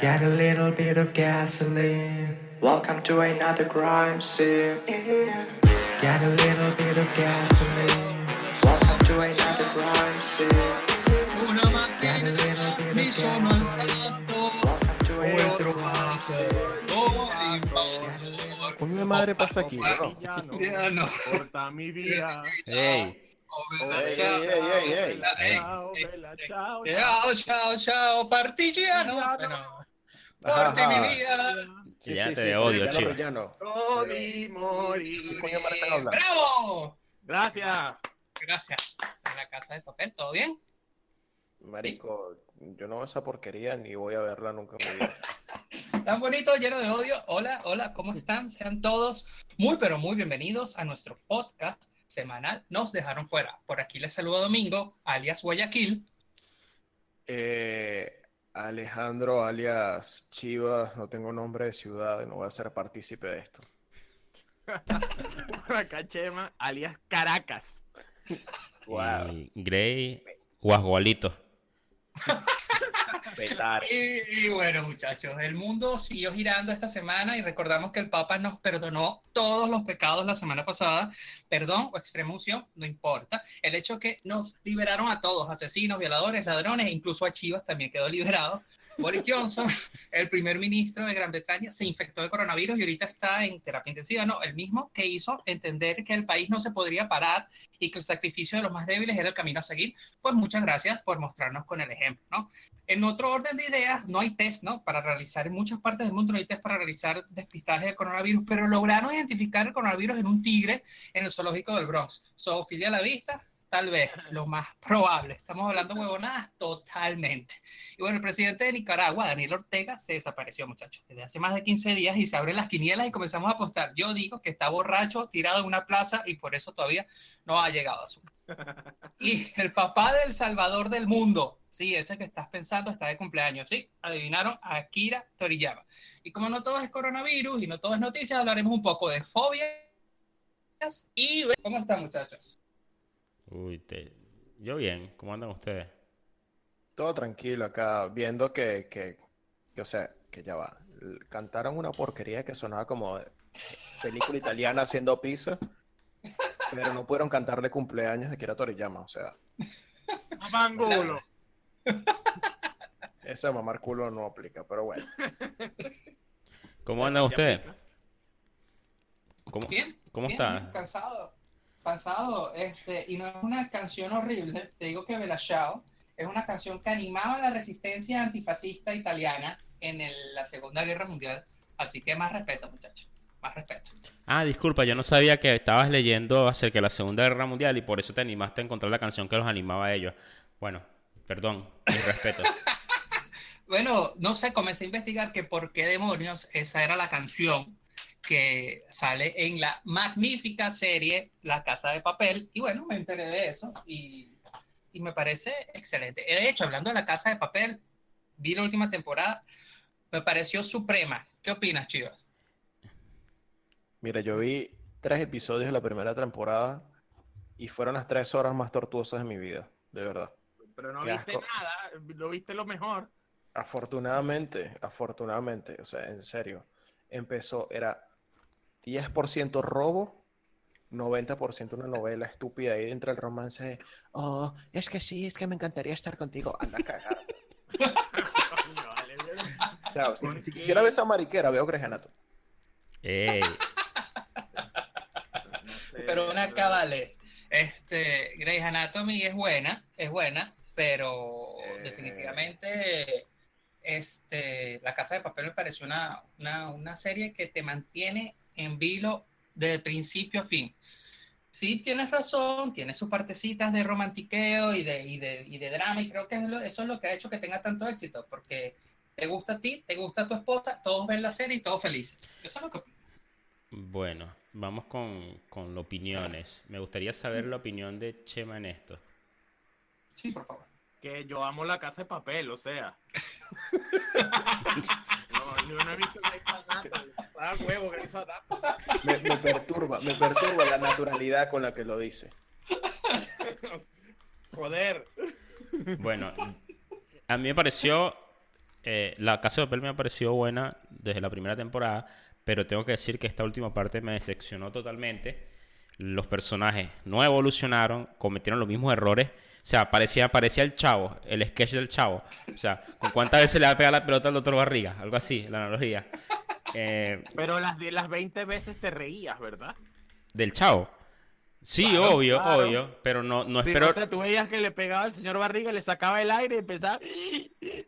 Get a little bit of gasoline. Welcome to another crime scene. Get a little bit of gasoline. Welcome to another crime scene. Una mattina mi sono alzato, ho trovato l'imballo. Coño madre pasa aquí. Villano, portami via. Hey. Ciao, ciao, ciao, partigiano. Ajá, portimi ajá. via. Sí, Ya sí, te sí, odio, villano, chivo. villano. Tony Mori. ¿Qué coño de madre están hablando? ¡Bravo! Gracias. Gracias. En la casa de papel, ¿todo bien? Marico, yo no veo esa porquería ni voy a verla nunca en mi vida. Tan bonito, lleno de odio. Hola, hola, ¿cómo están? Sean todos muy, pero muy bienvenidos a nuestro podcast semanal. Nos dejaron fuera. Por aquí les saludo Domingo, alias Guayaquil. Eh, Alejandro, alias Chivas, no tengo nombre de ciudad y no voy a ser partícipe de esto. Chema, alias Caracas. Wow. y Grey Guasgualito. Y, y bueno, muchachos, el mundo siguió girando esta semana y recordamos que el Papa nos perdonó todos los pecados la semana pasada. Perdón o extrema unción, no importa. El hecho que nos liberaron a todos, asesinos, violadores, ladrones, incluso a Chivas también quedó liberado. Boris Johnson, el primer ministro de Gran Bretaña, se infectó de coronavirus y ahorita está en terapia intensiva. No, el mismo que hizo entender que el país no se podría parar y que el sacrificio de los más débiles era el camino a seguir. Pues muchas gracias por mostrarnos con el ejemplo, ¿no? En otro orden de ideas, no hay test, ¿no? Para realizar en muchas partes del mundo no hay test para realizar despistaje del coronavirus, pero lograron identificar el coronavirus en un tigre en el zoológico del Bronx. Zoofilia a la vista, tal vez, lo más probable. Estamos hablando huevonadas totalmente. Y bueno, el presidente de Nicaragua, Daniel Ortega, se desapareció, muchachos, desde hace más de 15 días y se abren las quinielas y comenzamos a apostar. Yo digo que está borracho, tirado en una plaza y por eso todavía no ha llegado a su y el papá del Salvador del mundo, sí, ese que estás pensando está de cumpleaños, sí, adivinaron, Akira Toriyama. Y como no todo es coronavirus y no todo es noticias, hablaremos un poco de fobias y... ¿Cómo están muchachos? Uy, te... yo bien, ¿cómo andan ustedes? Todo tranquilo acá, viendo que, que, que, o sea, que ya va. Cantaron una porquería que sonaba como película italiana haciendo pizza, pero no pudieron cantarle cumpleaños de Kira Toriyama, o sea, Mangulo. eso de mamar culo no aplica, pero bueno. ¿Cómo andan ustedes? ¿Cómo, Bien. cómo bien, está? Cansado, cansado, este, y no es una canción horrible, te digo que Ciao es una canción que animaba la resistencia antifascista italiana en el- la Segunda Guerra Mundial, así que más respeto muchachos, más respeto. Ah, disculpa, yo no sabía que estabas leyendo acerca de la Segunda Guerra Mundial y por eso te animaste a encontrar la canción que los animaba a ellos. Bueno, perdón, mi respeto. Bueno, no sé, comencé a investigar que por qué demonios esa era la canción que sale en la magnífica serie La Casa de Papel. Y bueno, me enteré de eso y, y me parece excelente. De hecho, hablando de La Casa de Papel, vi la última temporada, me pareció suprema. ¿Qué opinas, Chivas? Mira, yo vi tres episodios de la primera temporada y fueron las tres horas más tortuosas de mi vida, de verdad. Pero no Qué viste asco. nada, lo viste lo mejor. Afortunadamente, afortunadamente, o sea, en serio, empezó, era 10% robo, 90% una novela estúpida ahí entre el romance de, oh, es que sí, es que me encantaría estar contigo, anda a cagar. Coño, vale. O sea, si, quisiera ver esa mariquera, veo Grey's Anatomy. Ey, No sé, Pero una pero- cabale. Este, Grey's Anatomy es buena, es buena, pero Eh. definitivamente este, La Casa de Papel me pareció una, una, una serie que te mantiene en vilo de principio a fin. Sí, tienes razón, tiene sus partecitas de romantiqueo y de, y de, y de drama, y creo que es lo- eso es lo que ha hecho que tenga tanto éxito, porque te gusta a ti, te gusta a tu esposa, todos ven la serie y todos felices. Eso es lo que bueno, vamos con, con opiniones. Me gustaría saber la opinión de Chema en esto. Sí, por favor. Que yo amo la casa de papel, o sea. no, yo no he visto Grey's Anatomy. Ah, huevo, Grey's Anatomy. Me, me perturba, me perturba la naturalidad con la que lo dice. Joder. Bueno, a mí me pareció eh, la Casa de Papel me ha parecido buena desde la primera temporada, pero tengo que decir que esta última parte me decepcionó totalmente. Los personajes no evolucionaron, cometieron los mismos errores. O sea, parecía, parecía el chavo, el sketch del chavo. O sea, ¿con cuántas veces le va a pegar la pelota al doctor Barriga? Algo así, la analogía. Eh, Pero las de las 20 veces te reías, ¿verdad? del chavo. Sí, Claro, obvio, claro. obvio, pero no, no Sí, espero... o sea, tú veías que le pegaba al señor Barriga, le sacaba el aire y empezaba.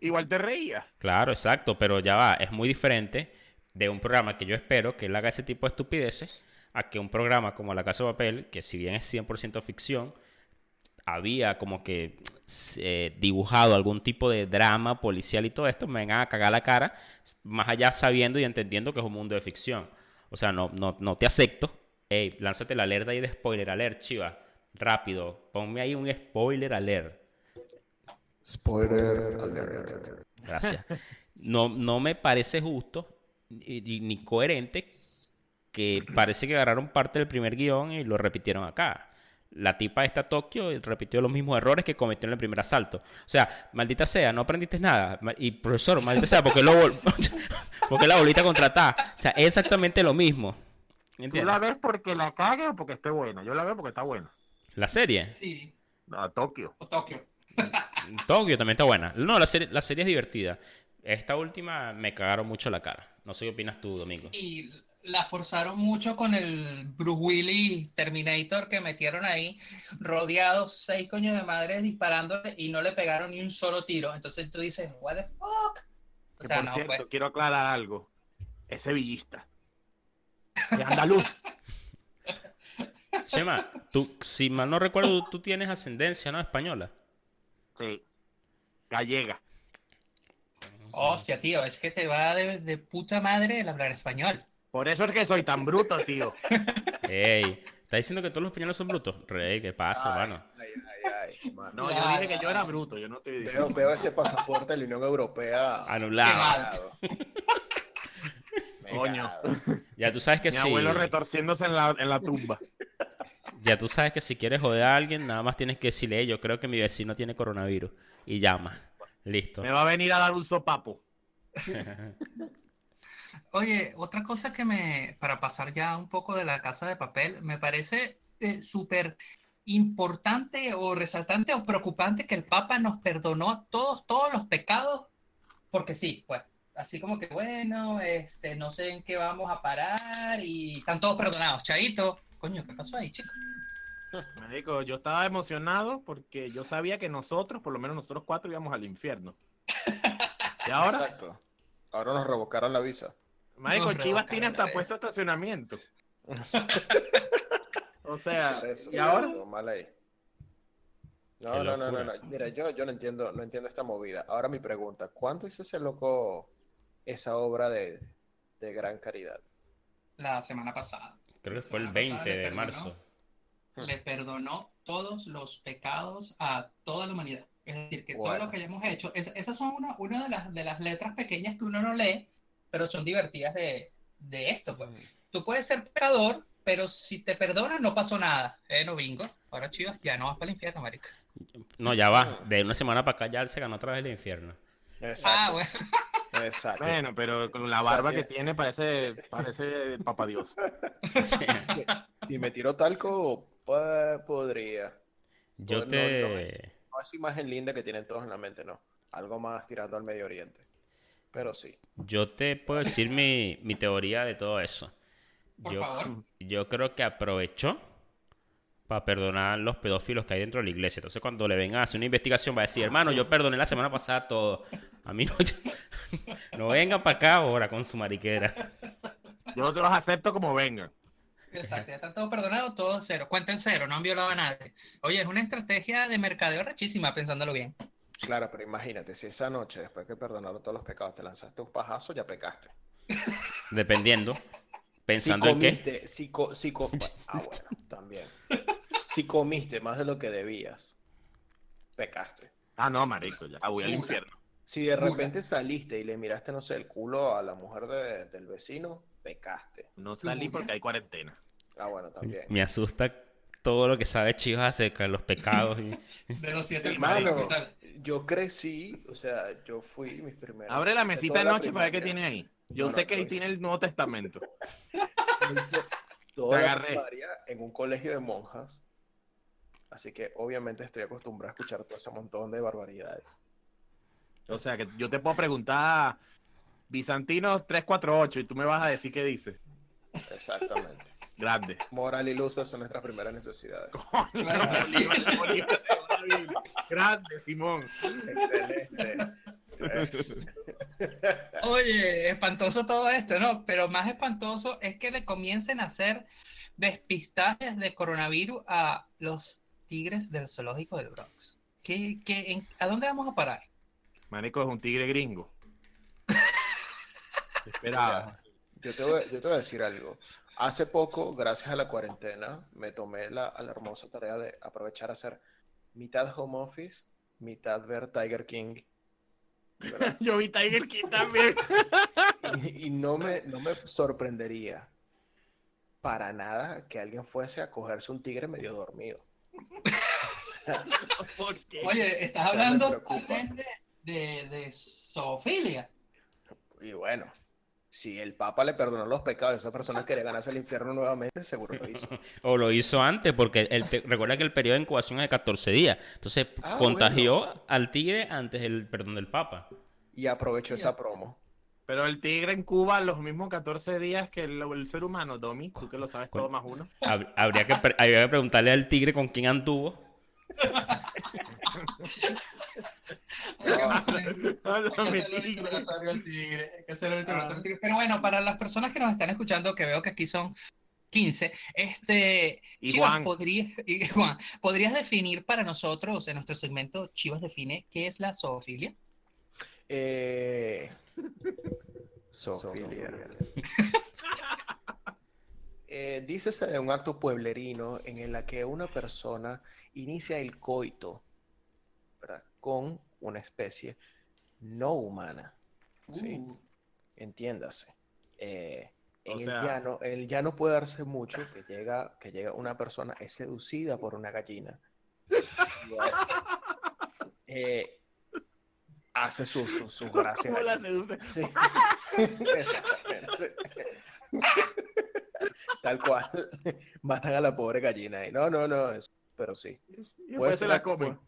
Igual te reías. Claro, exacto, pero ya va, es muy diferente de un programa que yo espero que él haga ese tipo de estupideces a que un programa como La Casa de Papel, que si bien es 100% ficción, había como que eh, dibujado algún tipo de drama policial y todo esto, me vengan a cagar la cara, más allá sabiendo y entendiendo que es un mundo de ficción. O sea, no, no, no te acepto. Ey, lánzate la alerta ahí de spoiler alert, chiva. Rápido, ponme ahí un spoiler alert. Spoiler alert. Gracias. No, no me parece justo ni, ni- ni coherente que parece que agarraron parte del primer guion y lo repitieron acá. La tipa esta Tokio repitió los mismos errores que cometió en el primer asalto. O sea, maldita sea, no aprendiste nada. Y profesor, maldita sea, porque lo vol- porque la bolita contratada. O sea, es exactamente lo mismo. ¿Tú ¿Entiendes? la ves porque la cague o porque esté buena? Yo la veo porque está buena. La serie. Sí, A Tokio. o Tokio. Tokio también está buena. No, la serie, la serie es divertida. Esta última me cagaron mucho la cara. No sé qué opinas tú, Domingo. Y la forzaron mucho con el Bruce Willis Terminator que metieron ahí, rodeados seis coños de madres disparándole y no le pegaron ni un solo tiro. Entonces tú dices, what the fuck? O sea, por no, cierto, pues. quiero aclarar algo. Es sevillista. De andaluz. Chema, tú, si mal no recuerdo, tú tienes ascendencia, ¿no? Española. Sí. Gallega. Hostia, tío, es que te va de, de puta madre el hablar español. Por eso es que soy tan bruto, tío. Ey, ¿estás diciendo que todos los españoles son brutos? Rey, ¿qué pasa, hermano? Ay, ay, ay, mano. No, yo dije que yo era bruto. Yo no estoy Veo, diciendo. veo ese pasaporte de la Unión Europea. Anulado. Coño. Ya tú sabes que Mi si, abuelo retorciéndose en la, en la tumba. ya tú sabes que si quieres joder a alguien, nada más tienes que decirle, "Ey, yo creo que mi vecino tiene coronavirus. Y llama. Listo. Me va a venir a dar un sopapo. Oye, otra cosa que me, para pasar ya un poco de la casa de papel, me parece eh, súper importante o resaltante o preocupante que el Papa nos perdonó todos, todos los pecados, porque sí, pues, así como que bueno, este, no sé en qué vamos a parar y están todos perdonados. Chaito, coño, ¿qué pasó ahí, chico? Me dijo, yo estaba emocionado porque yo sabía que nosotros, por lo menos nosotros cuatro, íbamos al infierno. Y ahora, Exacto. Ahora nos revocaron la visa. Marico, Nos Chivas tiene hasta puesto estacionamiento. O sea, Eso y ahora, todo mal ahí. No, no, no, no, no. Mira, yo, yo no entiendo, no entiendo esta movida. Ahora mi pregunta, ¿cuándo hizo ese loco esa obra de, de gran caridad? La semana pasada. Creo que fue el La semana pasada 20 le de perdonó. marzo. le perdonó todos los pecados a toda la humanidad. Es decir, que todo Bueno. lo que hayamos hecho, es- esas son una, una de, las, de las letras pequeñas que uno no lee, pero son divertidas de, de esto. Pues. Tú puedes ser pecador, pero si te perdonan no pasó nada. Eh, no bingo. Ahora chivas, ya no vas para el infierno, marica. No, ya va. De una semana para acá ya se ganó otra vez el infierno. Exacto. Ah, bueno. Exacto. bueno, pero con la O sea, barba que- tiene parece, parece Papá Dios. Y me tiró talco, pues podría. Yo Pues no, te... no es- No esa imagen linda que tienen todos en la mente, no. Algo más tirando al Medio Oriente. Pero sí. Yo te puedo decir mi, mi teoría de todo eso. Por Yo, favor. yo creo que aprovechó para perdonar los pedófilos que hay dentro de la iglesia. Entonces, cuando le vengan a hacer una investigación, va a decir, hermano, yo perdoné la semana pasada todo. A mí no, no vengan para acá ahora con su mariquera. Yo te los acepto como vengan. Exacto, ya están todos perdonados, todos cero. Cuenten cero, no han violado a nadie. Oye, es una estrategia de mercadeo rechísima, pensándolo bien. Claro, pero imagínate, si esa noche, después que perdonaron todos los pecados, te lanzaste un pajazo, ya pecaste. Dependiendo. Pensando si en qué. comiste, si co- si co- ah, bueno, también. Si comiste más de lo que debías, pecaste. Ah, no, marico, ya voy al infierno. Si de repente saliste y le miraste, no sé, el culo a la mujer de- del vecino, pecaste. No salí porque hay cuarentena. Ah, bueno, también. Me asusta todo lo que sabe Chivas acerca de los pecados. y- De los siete yo crecí, o sea, yo fui mis primeros. Abre la mesita de noche para ver qué tiene ahí. Yo sé que ahí tiene el Nuevo Testamento. Toda Te agarré. en un colegio de monjas. Así que obviamente estoy acostumbrado a escuchar todo ese montón de barbaridades. O sea, que yo te puedo preguntar Bizantinos 348 y tú me vas a decir qué dice. Exactamente. Grande. Moral y luz son nuestras primeras necesidades. Grande, Simón. Excelente. Oye, espantoso todo esto, ¿no? Pero más espantoso es que le comiencen a hacer despistajes de coronavirus a los tigres del zoológico del Bronx. ¿Qué, qué, en- ¿A dónde vamos a parar? Marico es un tigre gringo. Esperaba. Yo te, voy, yo te voy a decir algo. Hace poco, gracias a la cuarentena, me tomé la, hermosa tarea de aprovechar a hacer mitad home office, mitad ver Tiger King. ¿verdad? Yo vi Tiger King también. Y, y no, me, no me sorprendería para nada que alguien fuese a cogerse un tigre medio dormido. ¿Por qué? Oye, estás hablando de, de, de zoofilia. Y bueno, si el Papa le perdonó los pecados a esa persona que quería ganarse el infierno nuevamente, seguro lo hizo. O lo hizo antes, porque el te- recuerda que el periodo de incubación es de 14 días. Entonces Ah, contagió al tigre antes del perdón del Papa. Y aprovechó esa promo. Pero el tigre en Cuba los mismos 14 días que el, el ser humano, Domi, tú que lo sabes todo más uno. Hab- Habría que, pre- habría que preguntarle al tigre con quién anduvo. Pero bueno, para las personas que nos están escuchando, que veo que aquí son 15, este, Y Chivas, Juan. podría- y Juan, ¿podrías definir para nosotros, en nuestro segmento Chivas define, qué es la zoofilia? Eh... Zoofilia. Eh, dícese de un acto pueblerino en el que una persona inicia el coito. Con una especie no humana. ¿sí? Uh, Entiéndase. Eh, en O el sea- llano, el llano puede darse mucho que llega, que llega una persona, es seducida por una gallina. Eh, hace sus su, sus gracias. ¿Cómo la seduce? Sí. Tal cual. Matan a la pobre gallina. Y no, no, no. es- pero sí. Y Puede ser la la- comen.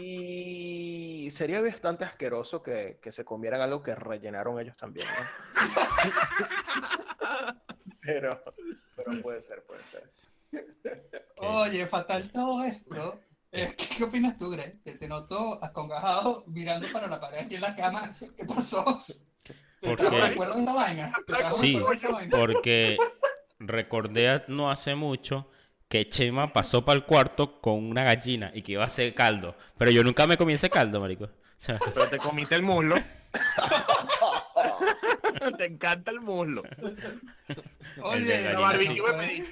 Y sería bastante asqueroso que, que se comieran algo que rellenaron ellos también, ¿no? pero, pero puede ser, puede ser. Oye, fatal todo esto. ¿Qué, qué opinas tú, Greg? Que te noto acongajado mirando para la pared aquí en la cama. ¿Qué pasó? ¿Te ¿Por trajo qué? recuerdo de esta vaina? ¿Te Sí, porque recordé a- no hace mucho que Chema pasó para el cuarto con una gallina y que iba a hacer caldo. Pero yo nunca me comí ese caldo, marico. O sea, Pero te comiste el muslo. te encanta el muslo. Oye, de La barbecue me pedí.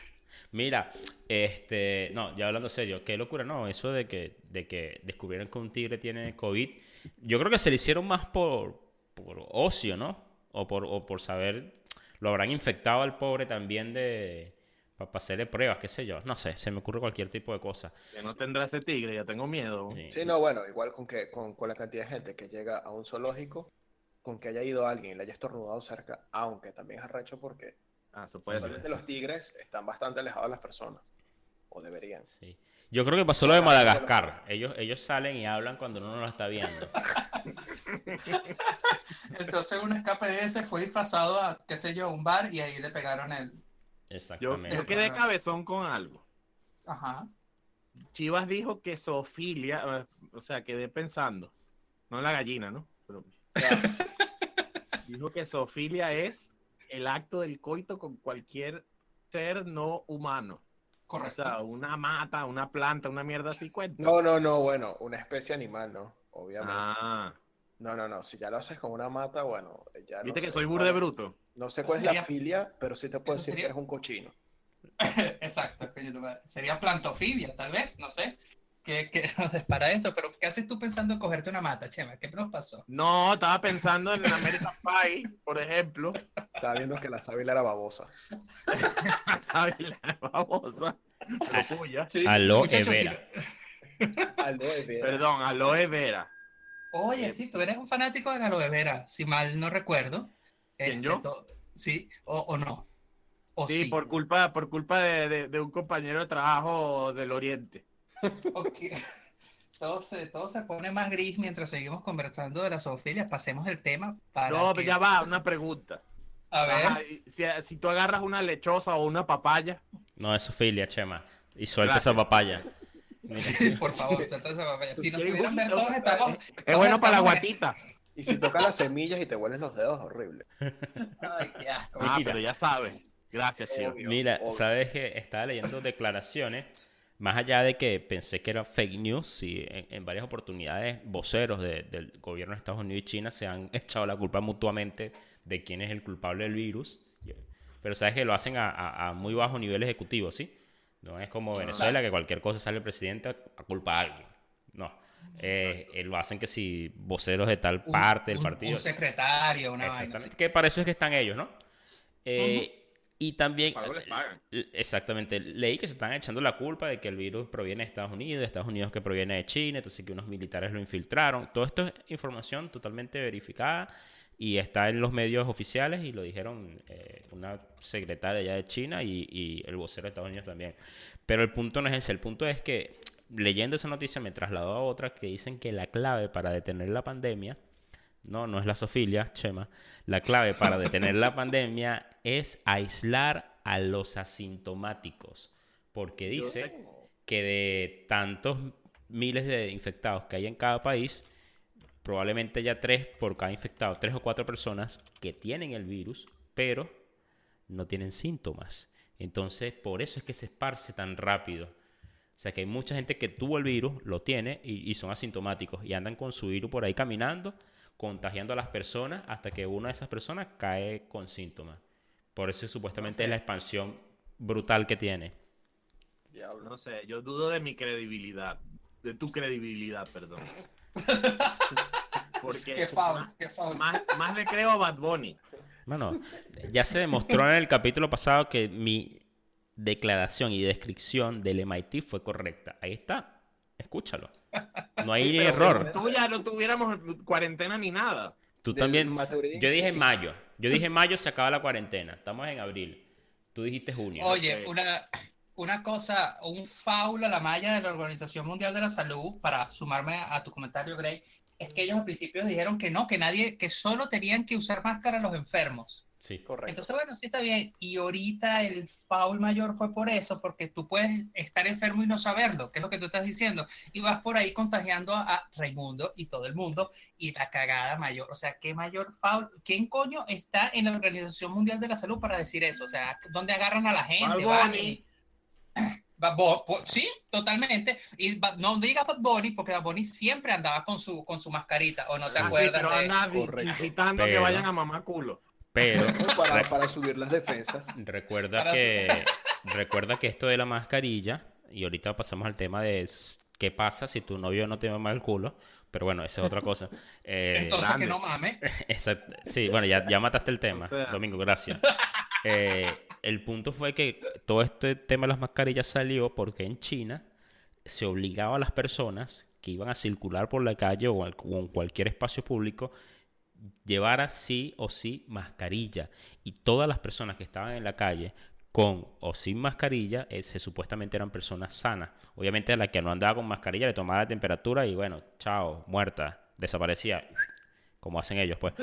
Mira, este, no, ya hablando serio, qué locura, no, eso de que, de que descubrieron que un tigre tiene COVID, yo creo que se lo hicieron más por, por ocio, ¿no? O por, o por saber, lo habrán infectado al pobre también de, para hacerle pruebas, qué sé yo, no sé, se me ocurre cualquier tipo de cosa. Que no tendrá ese tigre, ya tengo miedo. Sí. Sí, no, bueno, igual con que con, con la cantidad de gente que llega a un zoológico, con que haya ido alguien y le haya estornudado cerca, aunque también es arrecho porque Ah, eso puede usualmente ser. los tigres están bastante alejados de las personas, o deberían. Sí. Yo creo que pasó lo de Madagascar, ellos, ellos salen y hablan cuando uno no lo está viendo. Entonces un escape de ese fue disfrazado a, qué sé yo, un bar y ahí le pegaron el... Yo, Exactamente. yo quedé cabezón con algo. Ajá. Chivas dijo que zoofilia, eh, o sea, quedé pensando, no la gallina, ¿no? Pero dijo que zoofilia es el acto del coito con cualquier ser no humano. Correcto. O sea, una mata, una planta, una mierda así cuenta. No, no, no, bueno, una especie animal, ¿no? Obviamente. Ah, No, no, no, si ya lo haces con una mata, bueno, ya no viste que sé soy burde es- bruto. No sé cuál es la filia, pero sí te puedo decir sería- que eres un cochino. Exacto. coño. Sería plantofibia, tal vez, no sé. ¿Qué, qué nos dispara esto? Pero ¿qué haces tú pensando en cogerte una mata, Chema? ¿Qué nos pasó? No, estaba pensando en American Pie, por ejemplo. Estaba viendo que la sábila era babosa. La babosa. Pero puya. Sí, Aloe vera. sí. Aloe vera. Perdón, aloe vera. Oye, sí, tú eres un fanático de la aloe vera, si mal no recuerdo. ¿Quién, Este, yo? to- Sí, o, o no. O Sí, sí. por culpa, por culpa de, de- de un compañero de trabajo del Oriente. Ok. Todo se, todo se pone más gris mientras seguimos conversando de la zoofilia. Pasemos el tema para. No, que- pero ya va, una pregunta. A ver. Ajá, si, si tú agarras una lechosa o una papaya, No, es filia, Chema. Y suelta Gracias. esa papaya. Por favor, suelta esa papaya. Si nos ¿Quieres pudieran ver todos, estamos. es bueno para la guatita. Y si tocas las semillas y te huelen los dedos, horrible. Ay, qué asco. Ah, pero ya sabes. Gracias, chico. Obvio. Mira, obvio. sabes que estaba leyendo declaraciones, más allá de que pensé que era fake news, sí, en, en varias oportunidades voceros de- del gobierno de Estados Unidos y China se han echado la culpa mutuamente de quién es el culpable del virus, pero sabes que lo hacen a, a- a muy bajo nivel ejecutivo, ¿sí? No es como Venezuela, que cualquier cosa sale el presidente a culpa a alguien. No. Eh, eh, lo hacen que si voceros de tal Un- parte del partido. Un secretario, una vaina. Exactamente. Que para eso es que están ellos, ¿no? Eh, Y también, Para algo les pagan. l- exactamente, leí que se están echando la culpa de que el virus proviene de Estados Unidos, de Estados Unidos que proviene de China, entonces que unos militares lo infiltraron. Todo esto es información totalmente verificada y está en los medios oficiales y lo dijeron eh, una secretaria ya de China y, y el vocero de Estados Unidos también. Pero el punto no es ese, el punto es que leyendo esa noticia me trasladó a otra que dicen que la clave para detener la pandemia no, no es la sofilia, Chema. La clave para detener la pandemia es aislar a los asintomáticos. Porque dice que de tantos miles de infectados que hay en cada país, probablemente haya tres por cada infectado, tres o cuatro personas que tienen el virus, pero no tienen síntomas. Entonces, por eso es que se esparce tan rápido. O sea, que hay mucha gente que tuvo el virus, lo tiene y, y son asintomáticos y andan con su virus por ahí caminando, contagiando a las personas hasta que una de esas personas cae con síntomas. Por eso supuestamente es la expansión brutal que tiene. Diablo. No sé, yo dudo de mi credibilidad. De tu credibilidad, perdón. Porque Qué faul, qué faul. más, más le creo a Bad Bunny. Bueno, ya se demostró en el capítulo pasado que mi declaración y descripción del MIT fue correcta. Ahí está. Escúchalo. No hay error. Tú ya no tuviéramos cuarentena ni nada. Tú Del también. Maturín. Yo dije en mayo. Yo dije en mayo se acaba la cuarentena. Estamos en abril. Tú dijiste junio. Oye, una, una cosa, un faul a la malla de la Organización Mundial de la Salud, para sumarme a, a tu comentario, Gray, es que ellos al principio dijeron que no, que nadie, que solo tenían que usar máscara los enfermos. Sí. Correcto. Entonces, bueno, sí está bien. Y ahorita el foul mayor fue por eso, porque tú puedes estar enfermo y no saberlo, que es lo que tú estás diciendo. Y vas por ahí contagiando a, a Raimundo y todo el mundo. Y la cagada mayor. O sea, ¿qué mayor foul? ¿Quién coño está en la Organización Mundial de la Salud para decir eso? O sea, ¿dónde agarran a la gente? Bad sí, totalmente. Y no digas Bad Bunny, porque Bad Bunny siempre andaba con su, con su mascarita, o no te Ah, sí, acuerdas. pero anda incitando a que Pero- vayan a mamá culo. Pero Para, para subir las defensas. recuerda Para que recuerda que esto de la mascarilla y ahorita pasamos al tema de qué pasa si tu novio no te mama el culo. Pero bueno, esa es otra cosa. Eh, Entonces, grande. que no mames. Sí, bueno, ya, ya mataste el tema, O sea. Domingo, gracias. Eh, el punto fue que todo este tema de las mascarillas salió porque en China se obligaba a las personas que iban a circular por la calle o, en cualquier espacio público llevara sí o sí mascarilla. Y todas las personas que estaban en la calle con o sin mascarilla, eh, se, supuestamente eran personas sanas. Obviamente la que no andaba con mascarilla le tomaba la temperatura y bueno, chao, muerta, desaparecía, como hacen ellos pues.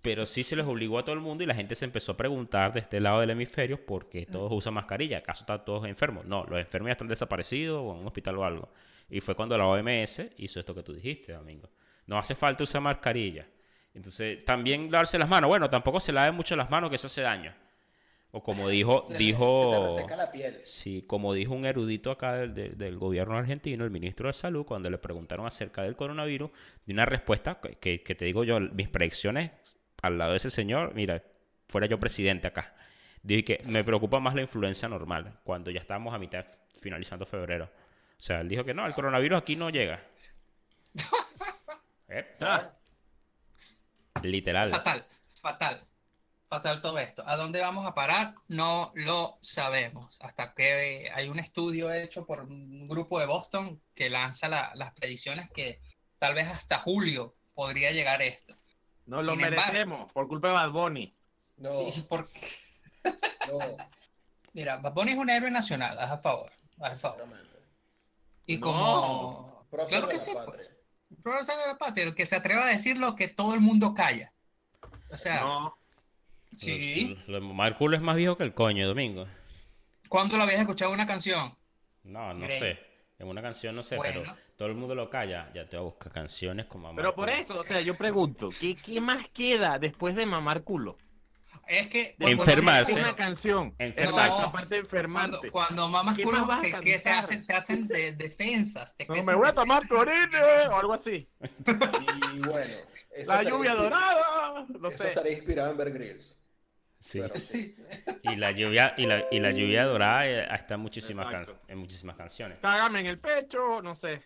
Pero sí se les obligó a todo el mundo y la gente se empezó a preguntar de este lado del hemisferio por qué todos usan mascarilla. ¿Acaso están todos enfermos? No, los enfermos ya están desaparecidos o en un hospital o algo. Y fue cuando la OMS hizo esto que tú dijiste, Domingo. No hace falta usar mascarilla. Entonces, también lavarse las manos. Bueno, tampoco se laven mucho las manos, que eso hace daño. O como dijo, Se- dijo, Se te la piel. sí, como dijo un erudito acá del, del- del gobierno argentino, el ministro de Salud, cuando le preguntaron acerca del coronavirus, dio una respuesta que- que te digo yo, mis predicciones al lado de ese señor, mira, fuera yo presidente acá. Dije que me preocupa más la influencia normal, cuando ya estábamos a mitad, finalizando febrero. O sea, él dijo que no, el coronavirus aquí no llega. Eh, Ah, literal. Fatal, fatal. fatal todo esto. ¿A dónde vamos a parar? No lo sabemos. Hasta que hay un estudio hecho por un grupo de Boston que lanza la- las predicciones que tal vez hasta julio podría llegar esto. Nos lo embargo- merecemos por culpa de Bad Bunny. No, Sí, porque, no, mira, Bad Bunny es un héroe nacional, haz a favor, haz a favor. Y No. como... Claro que sí, pues. Prócer de la patria, el que se atreva a decir lo que todo el mundo calla. O sea, No, sí. Lo, lo de mamar culo es más viejo que el coño, Domingo. ¿Cuándo lo habías escuchado una canción? No, no Grey. sé. En una canción no sé, Bueno. pero todo el mundo lo calla. Ya te voy a buscar canciones con mamar pero por culo. eso, o sea, yo pregunto, ¿qué, qué más queda después de mamar culo? Es que... Enfermarse. Una canción. Enfermarse. Aparte de Cuando, enfermarte. cuando mamas ¿Qué culo, a que, te hacen, te hacen de- defensas. Te No, me voy a tomar clorine o algo así. Y bueno, La lluvia dorada. No Eso sé. estaría inspirado en Bear Grylls. Sí. Pero Sí. Y la lluvia, y la, y la lluvia dorada eh, está en muchísimas, can- en muchísimas canciones. Cágame en el pecho, no sé.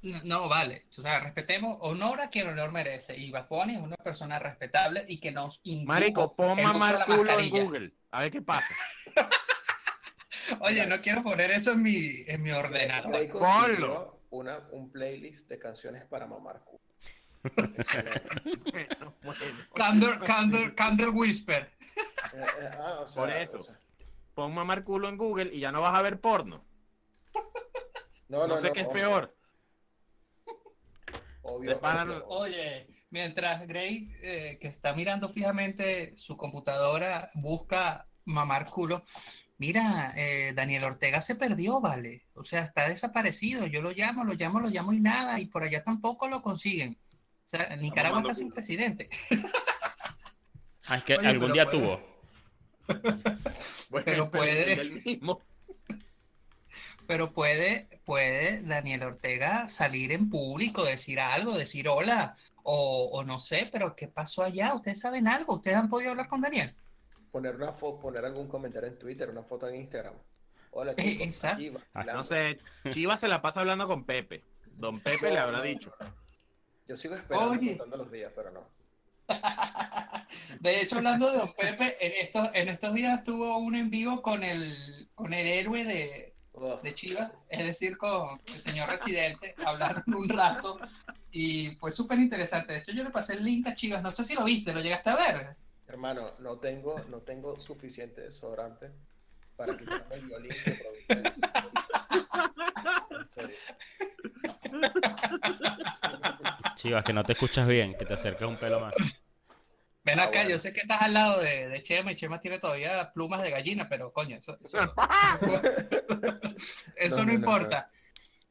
No, no, vale. O sea, respetemos, honor a quien honor merece. Y Bunny es una persona respetable y que nos indujo Marico, pon el uso de mamar la culo en. Google. A ver qué pasa. Oye, no quiero poner eso en mi, en mi ordenador. Ponlo. una, un playlist de canciones para mamar culo. Bueno, bueno. Candle, Candle, Candle Whisper. Eh, eh, ah, o sea, Por eso. o sea, Pon mamar culo en Google y ya no vas a ver porno. no, No, no, sé no, qué es obvio, peor. Obvio, obvio. Oye, mientras Gray, eh, que está mirando fijamente su computadora, busca mamar culo. Mira, eh, Daniel Ortega se perdió, vale. O sea, está desaparecido. Yo lo llamo, lo llamo, lo llamo y nada. Y por allá tampoco lo consiguen. O sea, Nicaragua está sin presidente. Ah, es que Oye, algún día puede- tuvo. Bueno, Pero puede- es el mismo. Pero puede, puede Daniel Ortega salir en público, decir algo, decir hola, o, o no sé, pero ¿qué pasó allá? ¿Ustedes saben algo? ¿Ustedes han podido hablar con Daniel? Poner, una fo- poner algún comentario en Twitter, una foto en Instagram. Hola Eh, chicos. No sé, Chivas se la pasa hablando con Pepe. Don Pepe le habrá dicho. Yo sigo esperando Oye. contando los días, pero no. De hecho, hablando de Don Pepe, en estos, en estos días tuvo un en vivo con el, con el héroe de, de Chivas, es decir, con el señor residente, hablaron un rato y fue súper interesante. De hecho, yo le pasé el link a Chivas, no sé si lo viste, lo llegaste a ver. Hermano, no tengo, no tengo suficiente desodorante para quitarme el violín que. Chivas, que no te escuchas bien, que te acercas un pelo más. Ven Ah, acá, bueno. yo sé que estás al lado de, de Chema y Chema tiene todavía plumas de gallina, pero coño, eso, eso, eso No, no, no, no, importa.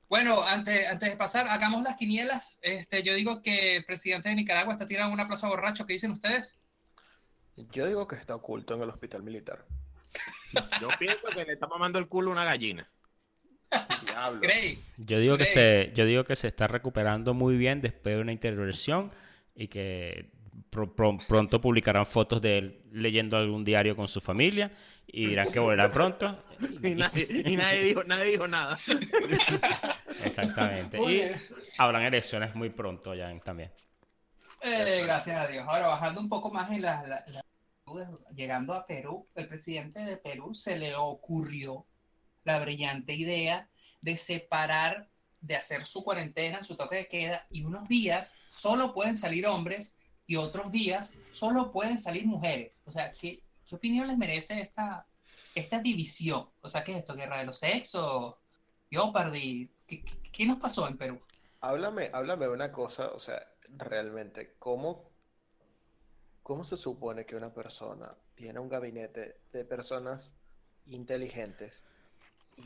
Bueno, antes, antes de pasar, hagamos las quinielas. Este, yo digo que el presidente de Nicaragua está tirado en una plaza borracho. ¿Qué dicen ustedes? Yo digo que está oculto en el hospital militar. Yo pienso que le está mamando el culo a una gallina. Diablo. Yo digo que se, yo digo que se está recuperando muy bien después de una intervención y que pro- pro- pronto publicarán fotos de él leyendo algún diario con su familia y dirán que volverá pronto. Y nadie, y nadie dijo, nadie dijo nada. Exactamente. Oye. Y habrán elecciones muy pronto ya también. eh, gracias a Dios. Ahora, bajando un poco más en la, la- la- llegando a Perú, el presidente de Perú se le ocurrió la brillante idea de separar, de hacer su cuarentena, su toque de queda, y unos días solo pueden salir hombres y otros días solo pueden salir mujeres. O sea, ¿qué, qué opinión les merece esta, esta división? O sea, ¿qué es esto? ¿Guerra de los sexos? Jeopardy. ¿Qué, qué, qué nos pasó en Perú? Háblame, háblame una cosa, o sea, realmente, ¿cómo, cómo se supone que una persona tiene un gabinete de personas inteligentes?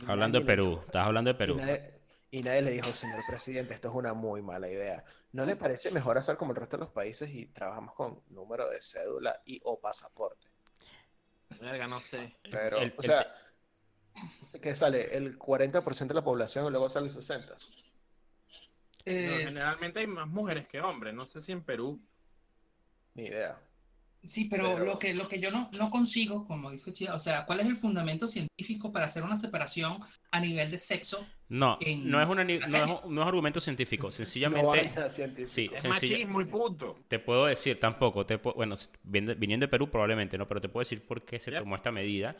Hablando de Perú, dijo- estás hablando de Y Perú. nadie, y nadie le dijo, señor presidente, esto es una muy mala idea. ¿No le parece mejor hacer como el resto de los países y trabajamos con número de cédula y o pasaporte? Verga, no sé. Pero, El- o el sea, que sale el 40% de la población y luego sale el 60%. No, Eh, generalmente hay más mujeres que hombres. No sé si en Perú. Ni idea. Sí, pero, Pero- lo que, lo que yo no, no consigo, como dice Chía, o sea, ¿cuál es el fundamento científico para hacer una separación a nivel de sexo? No, en no es, una, no, es, no es argumento científico. No Sencillamente, vaina científica. sí, Es sencilla- machismo y punto. te puedo decir tampoco. Te bueno, viniendo viniendo de Perú probablemente no, pero te puedo decir por qué se Yep. tomó esta medida,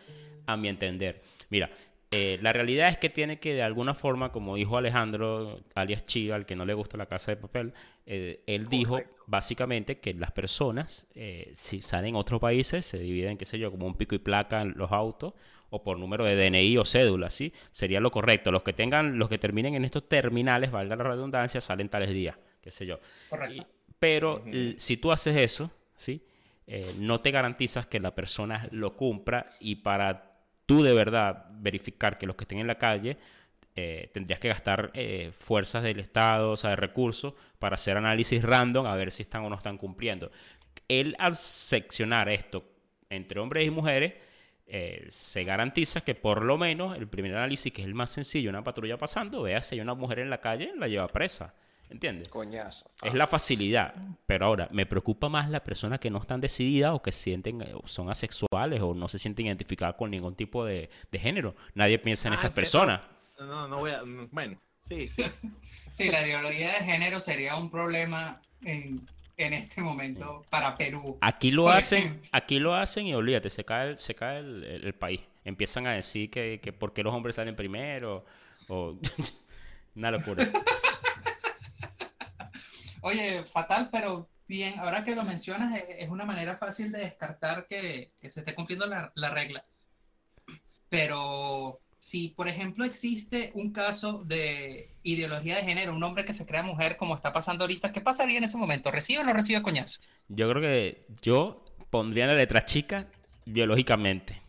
a mi entender. Mira, eh, la realidad es que tiene que de alguna forma, como dijo Alejandro, alias Chiva, al que no le gusta la casa de papel, eh, él dijo básicamente que las personas, eh, si salen a otros países, se dividen, qué sé yo, como un pico y placa en los autos o por número de DNI o cédula, ¿sí? Sería lo correcto. Los que tengan, los que terminen en estos terminales, valga la redundancia, salen tales días, qué sé yo. Correcto. Y- pero si tú haces eso, ¿sí? No te garantizas que la persona lo cumpla y para tú de verdad verificar que los que estén en la calle eh, tendrías que gastar eh, fuerzas del Estado, o sea, de recursos para hacer análisis random a ver si están o no están cumpliendo. El al seccionar esto entre hombres y mujeres, eh, se garantiza que por lo menos el primer análisis, que es el más sencillo, una patrulla pasando, vea si hay una mujer en la calle, la lleva presa. ¿Entiendes? Coñazo. Es la facilidad. Pero ahora, me preocupa más la persona que no están decididas o que sienten, eh, o son asexuales o no se sienten identificadas con ningún tipo de, de género. Nadie piensa en Ah, esas sí, personas. eso- No, no voy a. mm, Bueno, sí, sí. Sí, la ideología de género sería un problema en, en este momento para Perú. Aquí lo hacen, aquí lo hacen y olvídate, se cae el, se cae el, el- el país. Empiezan a decir que, que por qué los hombres salen primero o una locura. Oye, fatal, pero bien, ahora que lo mencionas, e- es una manera fácil de descartar que, que se esté cumpliendo la, la regla. Pero si, por ejemplo, existe un caso de ideología de género, un hombre que se crea mujer, como está pasando ahorita, ¿qué pasaría en ese momento? ¿Recibe o no recibe coñazo? Yo creo que yo pondría la letra chica biológicamente.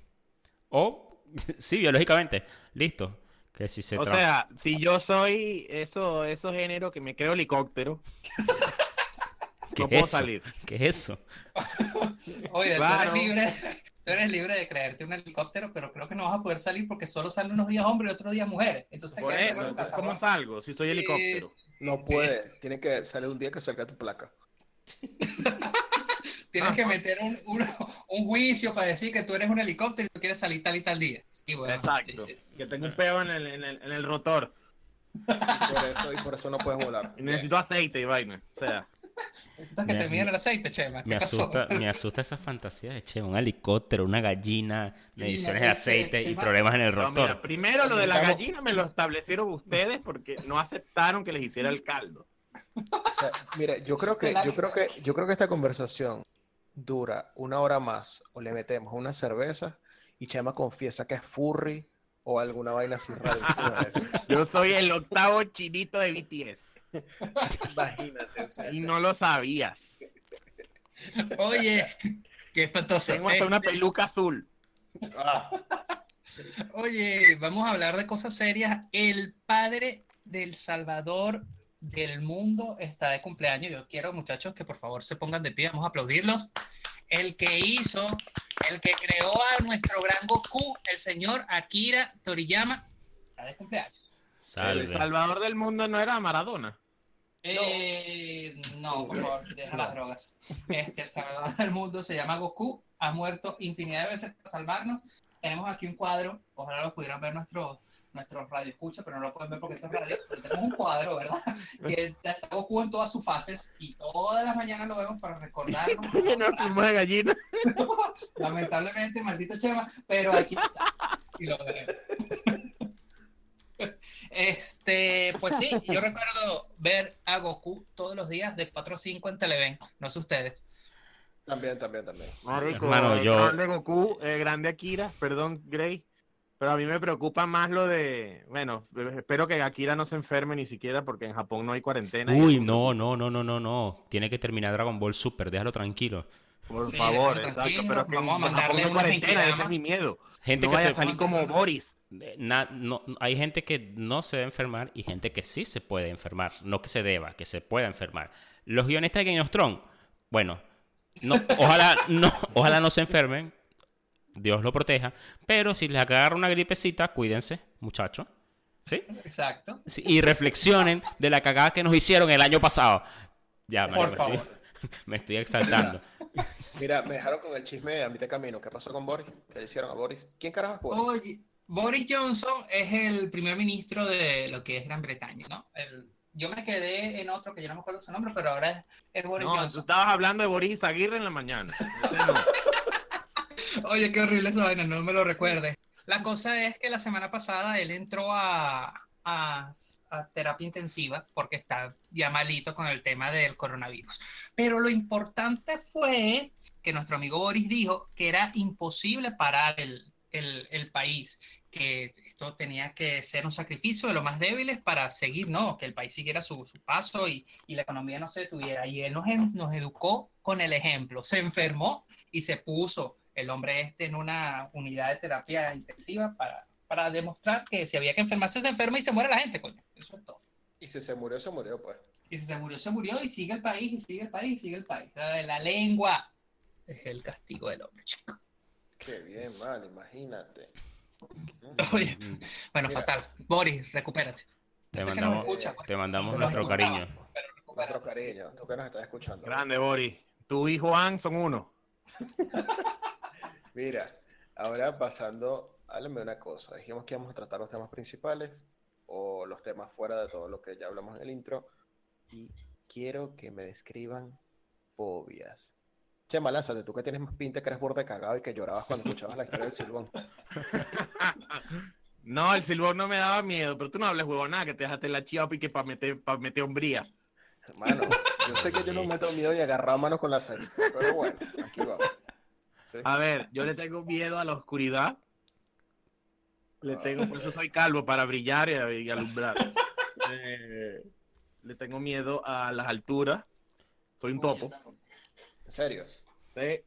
O, sí, biológicamente. Listo. Que si se O sea, si yo soy eso, esos géneros que me creo helicóptero, ¿Qué no es puedo eso? salir. ¿Qué es eso? Oye, Claro. tú eres libre, tú eres libre de creerte un helicóptero, pero creo que no vas a poder salir porque solo salen unos días hombres y otros días mujeres. Entonces, Por eso, ¿cómo salgo si soy Sí, helicóptero? No Sí. puede. Tiene que salir un día que salga tu placa. Tienes que meter un, un, un juicio para decir que tú eres un helicóptero y tú quieres salir tal y tal día. Bueno, Exacto. sí, sí. Que tengo un peo en el, en el, en el rotor. Por eso, y por eso no puedes volar. Y necesito aceite y vaina. O sea, Necesitas que Me- te miden el aceite, Chema. ¿Qué Me pasó? asusta, me asusta esa fantasía de, che, un helicóptero, una gallina, mediciones de aceite y Chema- problemas en el no, mira, rotor. primero lo de la gallina me lo establecieron ustedes porque no aceptaron que les hiciera el caldo. O sea, mira, yo creo que, yo creo que, yo creo que esta conversación dura una hora más o le metemos una cerveza y Chema confiesa que es furry o alguna vaina así rarísima. Yo soy el octavo chinito de BTS Imagínate. o sea, y no lo sabías. Oye, qué espantoso. Tengo hasta una Este, peluca azul. ah, Oye, vamos a hablar de cosas serias. El padre del Salvador del mundo está de cumpleaños. Yo quiero, muchachos, que por favor se pongan de pie. Vamos a aplaudirlos. El que hizo, el que creó a nuestro gran Goku, el señor Akira Toriyama, está de cumpleaños. El salvador del mundo no era Maradona. Eh, no, por favor, deja las drogas. Este, el salvador del mundo se llama Goku, ha muerto infinidad de veces para salvarnos. Tenemos aquí un cuadro, ojalá lo pudieran ver nuestros nuestros radio escucha, pero no lo pueden ver porque esto es radio. Pero tenemos un cuadro, ¿verdad? Que está Goku en todas sus fases y todas las mañanas lo vemos para recordarnos. Lleno de plumas de gallina. Lamentablemente, maldito Chema, pero aquí está. Y lo veremos. Este, pues sí, yo recuerdo ver a Goku todos los días de 4 a 5 en Televen, no sé ustedes. también, también, también. Marico, Hermano, yo- grande Goku, eh, grande Akira, perdón, Grey. Pero a mí me preocupa más lo de. Bueno, espero que Akira no se enferme ni siquiera porque en Japón no hay cuarentena. y Uy, no, no, no, no, no, no. Tiene que terminar Dragon Ball Super, déjalo tranquilo. Por Sí, favor, exacto. Pero que vamos a Japón mandarle no hay unos cuarentena, ese es mi miedo. Gente no que vaya se... a salir como Boris. Na- no, hay gente que no se debe enfermar y gente que sí se puede enfermar. No que se deba, que se pueda enfermar. Los guionistas de Game of Thrones, bueno, no, ojalá, no, ojalá no se enfermen. Dios lo proteja. Pero si les agarra una gripecita, cuídense, muchachos. ¿Sí? Exacto. Sí, Y reflexionen de la cagada que nos hicieron el año pasado. Ya, Por me, estoy, me estoy exaltando. Mira, me dejaron con el chisme a mitad de camino. ¿Qué pasó con Boris? ¿Qué le hicieron a Boris? ¿Quién carajo es Boris? Oye, Boris Johnson es el primer ministro de lo que es Gran Bretaña, ¿no? El- yo me quedé en otro que yo no me acuerdo su nombre, pero ahora es, es Boris No, tú Johnson. estabas hablando de Boris Aguirre en la mañana. Ese no. Oye, qué horrible esa vaina, no me lo recuerde. La cosa es que la semana pasada él entró a, a- terapia intensiva porque está ya malito con el tema del coronavirus. Pero lo importante fue que nuestro amigo Boris dijo que era imposible parar el, el- país, que esto tenía que ser un sacrificio de los más débiles para seguir, ¿no? Que el país siguiera su, su paso y, la economía no se detuviera. Y él nos, nos educó con el ejemplo. Se enfermó y se puso el hombre este en una unidad de terapia intensiva para, para demostrar que si había que enfermarse, se enferma y se muere la gente, coño. Eso es todo. Y si se murió, se murió, pues. Y si se murió, se murió y sigue el país, y sigue el país, y sigue el país. La de la lengua es el castigo del hombre, chico. Qué bien, mal, imagínate. Oye, bueno, Mira. fatal. Boris, recupérate. Te mandamos, escucha, te mandamos nuestro cariño. pero Nuestro cariño, tú que nos estás escuchando. Grande, Boris. Tú y Juan son uno. Mira, ahora pasando, háblame de una cosa. Dijimos que íbamos a tratar los temas principales o los temas fuera de todo lo que ya hablamos en el intro. Y quiero que me describan fobias. Chema, lánzate, tú que tienes más pinta que eres borde cagado y que llorabas cuando escuchabas la historia del silbón. No, el silbón no me daba miedo, pero tú no hables huevonada, que te dejaste la chiva y que para meter, para meter hombría. Hermano, yo sé que yo no me meto miedo ni agarrado mano con la serie, pero bueno, aquí va. Sí. A ver, yo le tengo miedo a la oscuridad. Le tengo, por eso soy calvo, para brillar y, y alumbrar. Eh, le tengo miedo a las alturas. Soy un topo. En serio. Sí.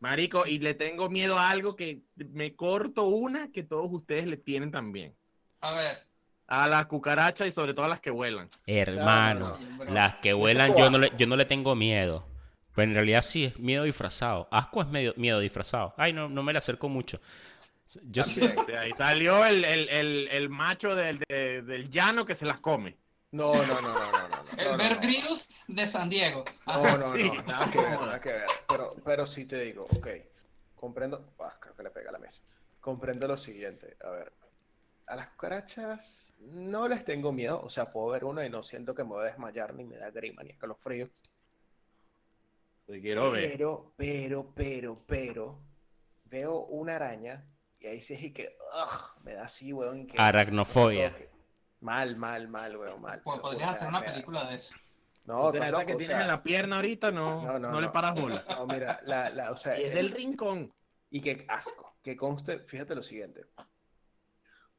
Marico, y le tengo miedo a algo que me corto una que todos ustedes le tienen también. A ver. A las cucarachas y sobre todo a las que vuelan. Hermano, no, no. las que vuelan yo no, le, yo no le tengo miedo. Pero en realidad sí es miedo disfrazado. Asco es medio, miedo disfrazado. Ay, no, no me le acerco mucho. Yo sí. Ahí salió el, el- el- el macho del, de- del llano que se las come. No, no, no, no, no, El Bear. Grylls de San Diego. No, Ajá. no, Sí. no, nada que ver, nada que ver. Pero, pero sí te digo, ok, comprendo, ah, creo que le pega a la mesa. Comprendo lo siguiente, a ver, a las cucarachas no les tengo miedo, o sea, puedo ver una y no siento que me voy a desmayar, ni me da grima, ni escalofrío. Te quiero ver. Pero, pero, pero, pero, veo una araña y ahí sí es y que, ugh, me da así, weón. que- Aracnofobia. Mal, mal, mal, weón, mal. Pues te lo podrías hacer me una película de eso. No, O sea, que o tienes sea, en la pierna ahorita no, no, no, no le paras bola. no, mira, la, la, o sea, Y es el- del rincón. Y que asco, que conste, fíjate lo siguiente.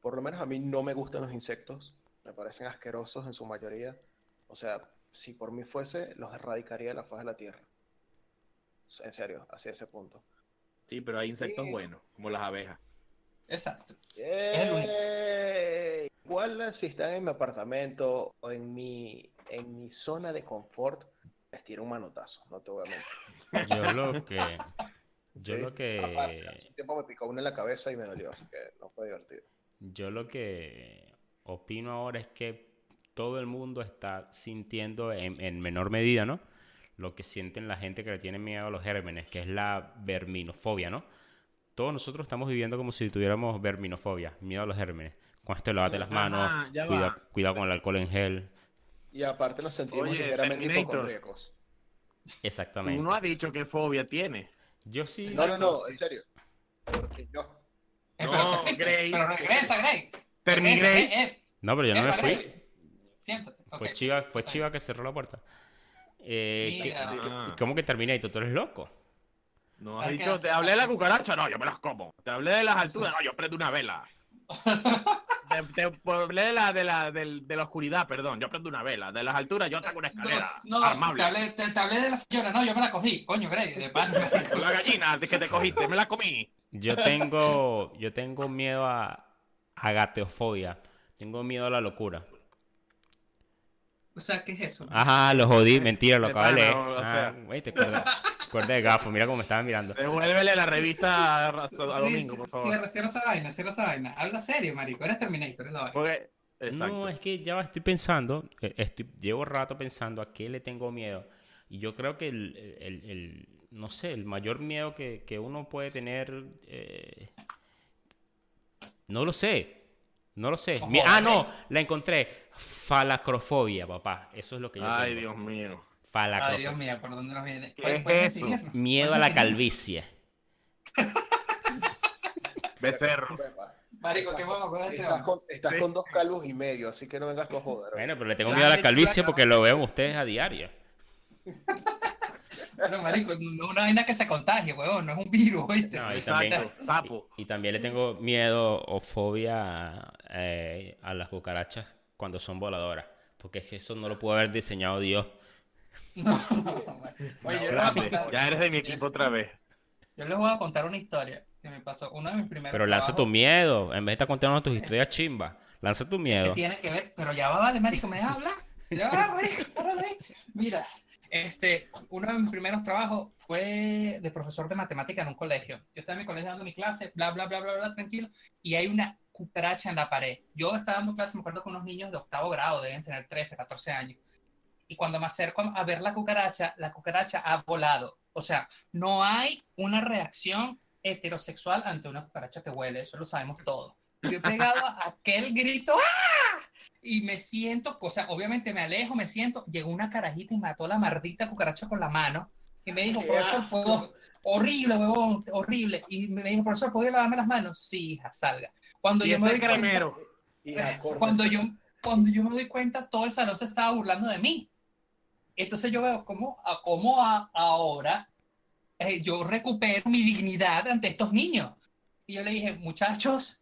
Por lo menos a mí no me gustan los insectos, me parecen asquerosos en su mayoría. O sea, si por mí fuese, los erradicaría de la faz de la tierra. En serio, hacia ese punto. Sí, pero hay insectos Sí. buenos, como las abejas. Exacto. ¡Eh! Igual si están en mi apartamento o en mi, en mi zona de confort, les tiro un manotazo, no te voy a mentir. Yo lo que. Yo Sí, lo aparte, hace que. un tiempo me picó uno en la cabeza y me dolió, así que no fue divertido. Yo lo que opino ahora es que todo el mundo está sintiendo en, en menor medida, ¿no? Lo que sienten la gente que le tiene miedo a los gérmenes, que es la verminofobia, ¿no? Todos nosotros estamos viviendo como si tuviéramos verminofobia, miedo a los gérmenes. Con esto lavate las manos, ya cuida- cuidado con el alcohol en gel. Y aparte nos sentimos Oye, ligeramente hipocondríacos. Exactamente. Uno ha dicho qué fobia tiene. Yo sí. No, no, no, en serio. No, pero, Grey. pero regresa, Grey. Eh. No, pero yo no me fui. Siéntate. Fue. Chiva, fue Chiva que cerró la puerta. Eh, ¿qué- Mira. qué- Ah. ¿Cómo que Terminator? ¿Tú eres loco? No has que- dicho, te hablé de la cucaracha, no, yo me las como. Te hablé de las alturas, no, yo prendo una vela. Te, te hablé de la, de, la, del- de la oscuridad, perdón, yo prendo una vela. De las alturas, yo tengo una escalera No, no, te armable. hablé, te, te hablé de la señora, no, yo me la cogí, coño, Grey, de pan. La gallina de que te cogiste, me la comí. Yo tengo, yo tengo miedo a, a gateofobia. Tengo miedo a la locura. O sea, ¿qué es eso? Ajá, lo jodí. Mentira, lo acabo de leer. o Ah, sea. güey, te acuerdas, te acuerdas de gafo. Mira cómo me estaban mirando. Devuélvele la revista a, a Sí, Domingo, sí, por favor. Cierra, cierra esa vaina, cierra esa vaina. Habla serio, marico, eres Terminator, es la vaina. Porque, exacto. No, es que ya estoy pensando, eh, estoy, llevo rato pensando a qué le tengo miedo. Y yo creo que el, el- el- no sé, el mayor miedo que, que uno puede tener. eh, no lo sé. No lo sé. Mi- ah, no, la encontré. Falacrofobia, papá. Eso es lo que yo Ay, tengo. Dios mío. Ay, Falacrofobia. Dios mío, ¿por dónde nos viene? ¿Qué ¿Puedes- es puedes eso? Miedo a ¿Puedes la calvicie. Becerro. Marico, qué ¿cuál es este Estás con, estás con dos calvos y medio, así que no vengas tú a joder. Bueno, pero le tengo miedo a la calvicie porque lo veo ustedes a diario. Pero, marico, no es una vaina que se contagie, huevón, no es un virus, ¿oíste? No, y también, y también le tengo miedo o fobia eh, a las cucarachas cuando son voladoras. Porque es que eso no lo pudo haber diseñado Dios. No, Oye, yo les, voy a Ya eres de mi equipo otra vez. yo les voy a contar una historia que me pasó. Uno de mis primeros Pero lanza tu miedo. En vez de estar contando tus historias chimba, lanza tu miedo. tiene que ver, pero ya va, vale, marico, ¿me hablar? Ya va, marico, párale ahí. Mira, este, uno de mis primeros trabajos fue de profesor de matemática en un colegio. Yo estaba en mi colegio dando mi clase, bla, bla, bla, bla, bla, tranquilo, y hay una cucaracha en la pared. Yo estaba dando clase, me acuerdo con unos niños de octavo grado, deben tener 13, 14 años. Y cuando me acerco a ver la cucaracha, la cucaracha ha volado. O sea, no hay una reacción heterosexual ante una cucaracha que huele, eso lo sabemos todos. Yo he pegado aquel grito, ¡ah! Y me siento, o sea, obviamente me alejo, me siento, llegó una carajita y mató a la maldita cucaracha con la mano. Y me dijo, ¡Qué profesor! ¿puedo? Horrible, huevón, horrible. Y me dijo, profesor, ¿puedo lavarme las manos? Sí, hija, salga. Cuando Y yo me doy cuenta- cuando yo, cuando yo me doy cuenta, todo el salón se estaba burlando de mí. Entonces yo veo cómo, a, cómo a- ahora eh, yo recupero mi dignidad ante estos niños. Y yo le dije, muchachos,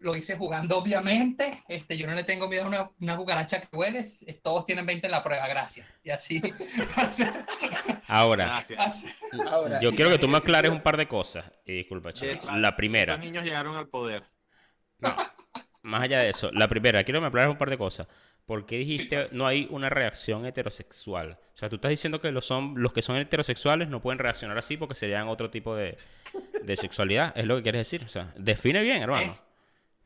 lo hice jugando obviamente, este, yo no le tengo miedo a una, una cucaracha que huele, eh, todos tienen 20 en la prueba, gracias. Y así, Ahora, Gracias. así- Ahora, yo quiero que tú me aclares un par de cosas. Y disculpa, Chavo. Yes. La primera. Esos niños llegaron al poder. Más allá de eso, la primera, quiero que me aclares un par de cosas. ¿Por qué dijiste no hay una reacción heterosexual? O sea, tú estás diciendo que los, son, los que son heterosexuales no pueden reaccionar así porque serían otro tipo de, de sexualidad. ¿Es lo que quieres decir? O sea, define bien, hermano.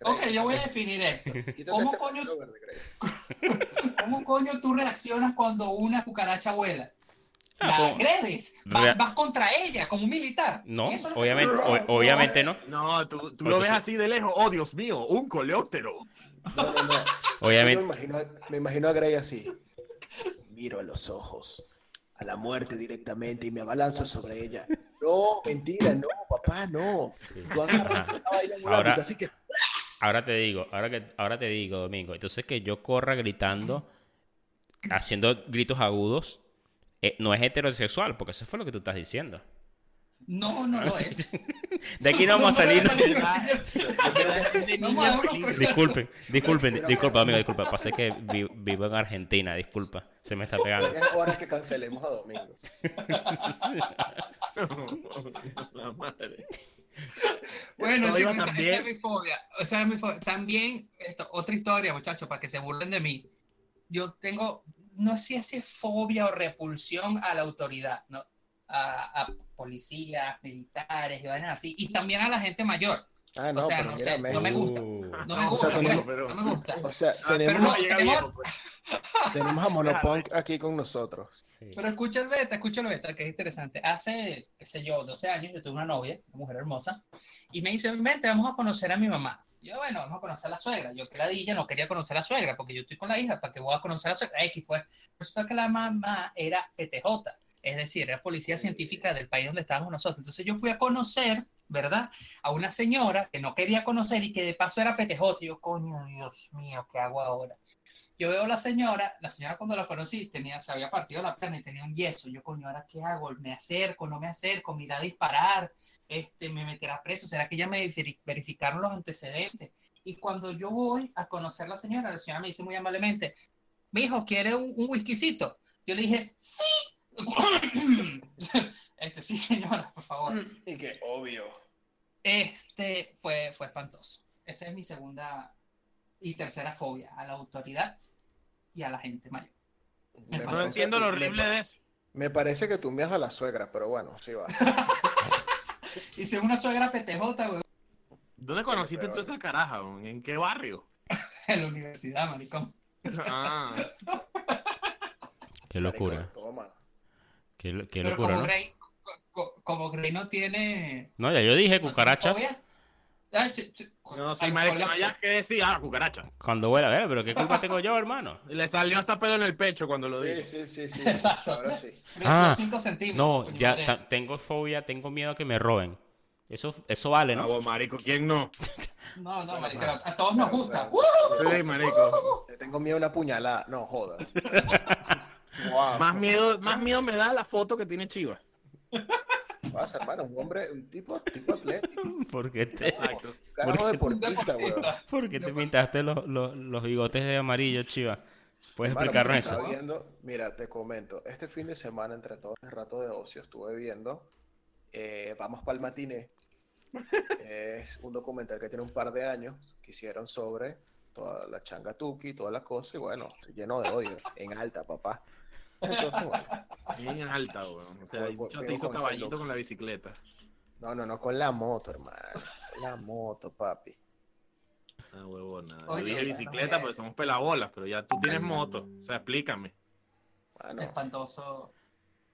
Ok, yo voy a definir esto. Quítate ¿Cómo ese coño- pelo verde, Greg. ¿Cómo coño tú reaccionas cuando una cucaracha vuela? Ah, La como- agredes, vas, contra ella como un militar. No, Eso es lo que- obviamente, o- obviamente no. No, tú, tú lo ves sí- así de lejos. Oh, Dios mío, un coleóptero. No, no, no. Obviamente. Me imagino, me imagino a Grey así. Miro a los ojos, a la muerte directamente y me abalanzo sobre ella. No, mentira, no, papá, no. Tú Ahora- así que Ahora te digo, ahora que ahora te digo, Domingo. Entonces que yo corra gritando, haciendo gritos agudos, eh, no es heterosexual, porque eso fue lo que tú estás diciendo. No, no lo es. De aquí no vamos a salir. Disculpen, disculpen, disculpa, amigo, disculpa. Pasa que vi- vivo en Argentina, disculpa. Se me está pegando. es hora que cancelemos a Domingo. La madre. Bueno, chicos, esa, es mi fobia. Esa es mi fobia. También, esto, otra historia, muchachos, para que se burlen de mí. Yo tengo, no sé si es fobia o repulsión a la autoridad, ¿no? A, a policías, militares y vainas así. Y también a la gente mayor. Ah, no, O sea, no sé, no me gusta. No me o gusta, pues, no me gusta. O sea, tenemos, no, llega tenemos- viejo, pues. tenemos a Monopunk aquí con nosotros. sí. Pero escucha el beta, escucha el beta, que es interesante. Hace, qué sé yo, 12 años yo tuve una novia, una mujer hermosa, y me dice, vente, vamos a conocer a mi mamá. Yo, bueno, vamos a conocer a la suegra. Yo que la dilla no quería conocer a la suegra, porque yo estoy con la hija, ¿para que voy a conocer a la suegra? X, pues. Resulta que la mamá era PTJ, es decir, era policía científica del país donde estábamos nosotros. Entonces yo fui a conocer, ¿verdad? A una señora que no quería conocer y que de paso era. Y yo, coño, Dios mío, ¿qué hago ahora? Yo veo a la señora, la señora cuando la conocí tenía, se había partido la pierna y tenía un yeso. Yo, coño, ¿ahora qué hago? ¿Me acerco? ¿No me acerco? ¿Me irá a disparar? Este, ¿Me meterá preso? ¿Será que ya me veri- verificaron los antecedentes? Y cuando yo voy a conocer a la señora, la señora me dice muy amablemente, mi hijo, ¿quiere un, un whiskycito? Yo le dije, sí. este, sí, señora, por favor. Y que obvio. Este fue, fue espantoso. Esa es mi segunda y tercera fobia, a la autoridad y a la gente mayor. Me No entiendo lo me- horrible de eso. Me parece que tú envías a la suegra, pero bueno, sí va. Y si es una suegra PTJ, güey, ¿Dónde conociste tú esa caraja? ¿En qué barrio? en la universidad, maricón. Ah, Qué locura. Toma. Qué, qué locura, como ¿no? Grey, co- como Grey no tiene. No, ya yo dije no cucarachas. ah, sí, sí, No, no hayas que decir, ah, cucaracha. Cuando vuela, a ver, pero ¿qué culpa tengo yo, hermano? Le salió hasta pelo en el pecho cuando lo Sí, dijo. sí, sí, sí. Exacto. Ahora sí. Ah, 5 centímetros. No, ya tengo fobia, tengo miedo a que me roben. Eso, eso vale, Ah, ¿no? vos, marico, ¿quién no? No, no, marico, a todos nos gusta. Sí, marico. Te tengo miedo a una puñalada. No, jodas. Wow. Más miedo, más miedo me da la foto que tiene Chiva. Vas, hermano, un hombre, un tipo, tipo atlético. Porque te. Carajo Porque- deportista, weón. ¿por qué te pintaste los, los, los bigotes de amarillo, chiva? ¿Puedes Hermano, explicarnos porque eso? viendo- mira, te comento. Este fin de semana, entre todo el rato de ocio, estuve viendo eh, Vamos para el Matiné. es un documental que tiene un par de años que hicieron sobre toda la changa tuki, toda la cosa. Y bueno, estoy lleno de odio. En alta, papá. Entonces, bueno. Bien alta, weón. O sea, bicho te vengo hizo con caballito con la bicicleta. No, no, no, con la moto, hermano. Con La moto, papi. Ah, huevona. Yo Oye, dije bicicleta me- porque somos pelabolas, pero ya tú tienes moto. O sea, explícame. Bueno, Espantoso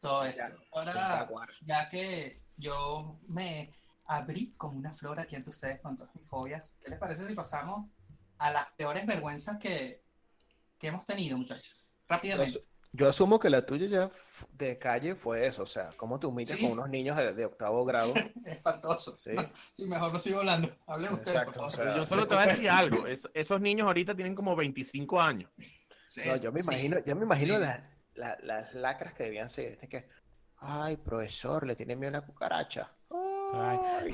todo esto. Ahora, ya que yo me abrí como una flor aquí ante ustedes con todas mis fobias, ¿qué les parece si pasamos a las peores vergüenzas que, que hemos tenido, muchachos? Rápidamente. Yo asumo que la tuya ya de calle fue eso, o sea, cómo te humillas Sí. con unos niños de, de octavo grado. Espantoso. Sí. No, sí, mejor no sigo hablando. Hablen ustedes, Exacto, por o favor. sea, yo solo te voy a decir algo. es- esos niños ahorita tienen como 25 años. Sí, No, yo me sí. imagino, yo me imagino Sí. las, la- las lacras que debían ser, este que, ay, profesor, le tiene miedo a una cucaracha. Ay, Ay.